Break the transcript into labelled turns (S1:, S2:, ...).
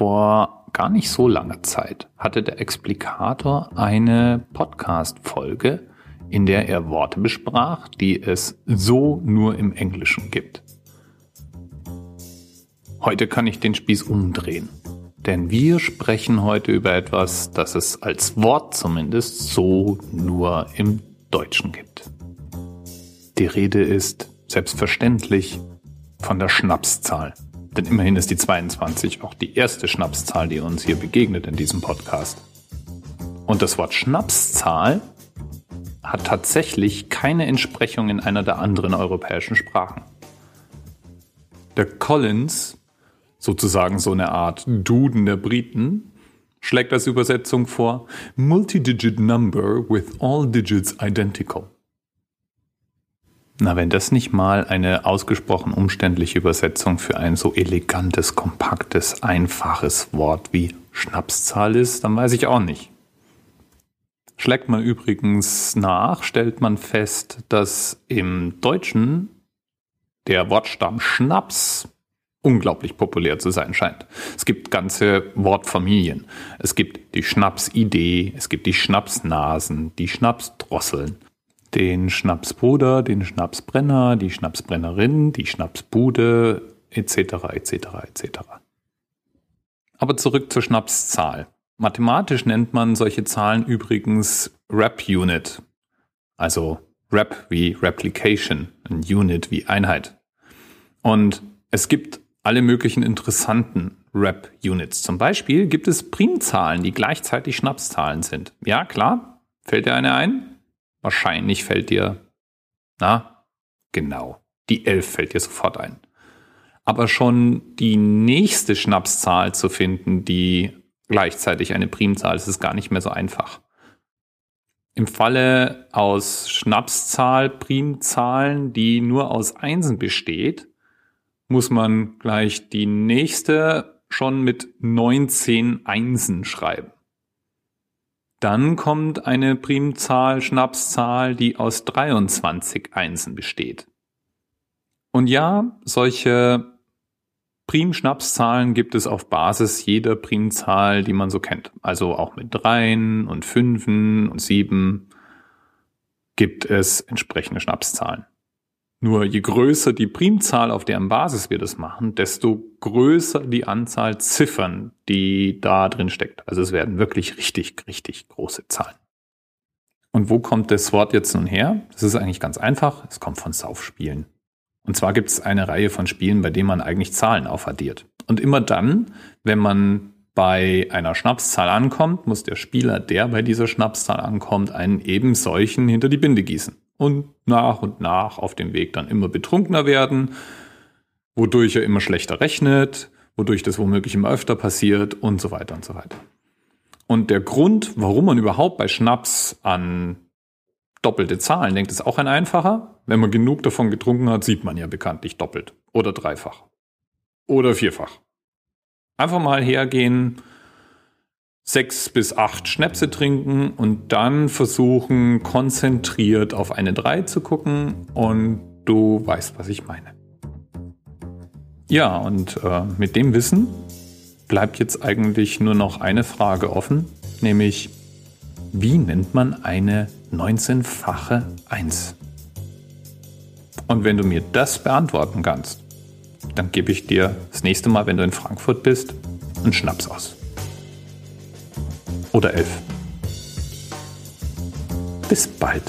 S1: Vor gar nicht so langer Zeit hatte der Explikator eine Podcast-Folge, in der er Worte besprach, die es so nur im Englischen gibt. Heute kann ich den Spieß umdrehen. Denn wir sprechen heute über etwas, das es als Wort zumindest so nur im Deutschen gibt. Die Rede ist selbstverständlich von der Schnapszahl. Denn immerhin ist die 22 auch die erste Schnapszahl, die uns hier begegnet in diesem Podcast. Und das Wort Schnapszahl hat tatsächlich keine Entsprechung in einer der anderen europäischen Sprachen. Der Collins, sozusagen so eine Art Duden der Briten, schlägt als Übersetzung vor Multidigit Number with all digits identical. Na, wenn das nicht mal eine ausgesprochen umständliche Übersetzung für ein so elegantes, kompaktes, einfaches Wort wie Schnapszahl ist, dann weiß ich auch nicht. Schlägt man übrigens nach, stellt man fest, dass im Deutschen der Wortstamm Schnaps unglaublich populär zu sein scheint. Es gibt ganze Wortfamilien. Es gibt die Schnapsidee, es gibt die Schnapsnasen, die Schnapsdrosseln den Schnapsbruder, den Schnapsbrenner, die Schnapsbrennerin, die Schnapsbude etc. etc. etc. Aber zurück zur Schnapszahl. Mathematisch nennt man solche Zahlen übrigens Rep-Unit, also Rep wie Replication, ein Unit wie Einheit. Und es gibt alle möglichen interessanten Rep-Units. Zum Beispiel gibt es Primzahlen, die gleichzeitig Schnapszahlen sind. Ja, klar. Fällt dir eine ein? Wahrscheinlich fällt dir, na, genau, die 11 fällt dir sofort ein. Aber schon die nächste Schnapszahl zu finden, die gleichzeitig eine Primzahl ist, ist gar nicht mehr so einfach. Im Falle aus Schnapszahl, Primzahlen, die nur aus Einsen besteht, muss man gleich die nächste schon mit 19 Einsen schreiben. Dann kommt eine Primzahl, Schnapszahl, die aus 23 Einsen besteht. Und ja, solche Primschnapszahlen gibt es auf Basis jeder Primzahl, die man so kennt. Also auch mit Dreien und Fünfen und Sieben gibt es entsprechende Schnapszahlen. Nur je größer die Primzahl, auf deren Basis wir das machen, desto größer die Anzahl Ziffern, die da drin steckt. Also es werden wirklich richtig, richtig große Zahlen. Und wo kommt das Wort jetzt nun her? Das ist eigentlich ganz einfach. Es kommt von Saufspielen. Und zwar gibt es eine Reihe von Spielen, bei denen man eigentlich Zahlen aufaddiert. Und immer dann, wenn man bei einer Schnapszahl ankommt, muss der Spieler, der bei dieser Schnapszahl ankommt, einen eben solchen hinter die Binde gießen und nach und nach auf dem Weg dann immer betrunkener werden, wodurch er immer schlechter rechnet, wodurch das womöglich immer öfter passiert und so weiter und so weiter. Und der Grund, warum man überhaupt bei Schnaps an doppelte Zahlen denkt, ist auch ein einfacher. Wenn man genug davon getrunken hat, sieht man ja bekanntlich doppelt oder dreifach oder vierfach. Einfach mal hergehen, sechs bis acht Schnäpse trinken und dann versuchen, konzentriert auf eine drei zu gucken und du weißt, was ich meine. Ja, und äh, mit dem Wissen bleibt jetzt eigentlich nur noch eine Frage offen, nämlich wie nennt man eine 19-fache 1? Und wenn du mir das beantworten kannst, dann gebe ich dir das nächste Mal, wenn du in Frankfurt bist, einen Schnaps aus oder elf. Bis bald.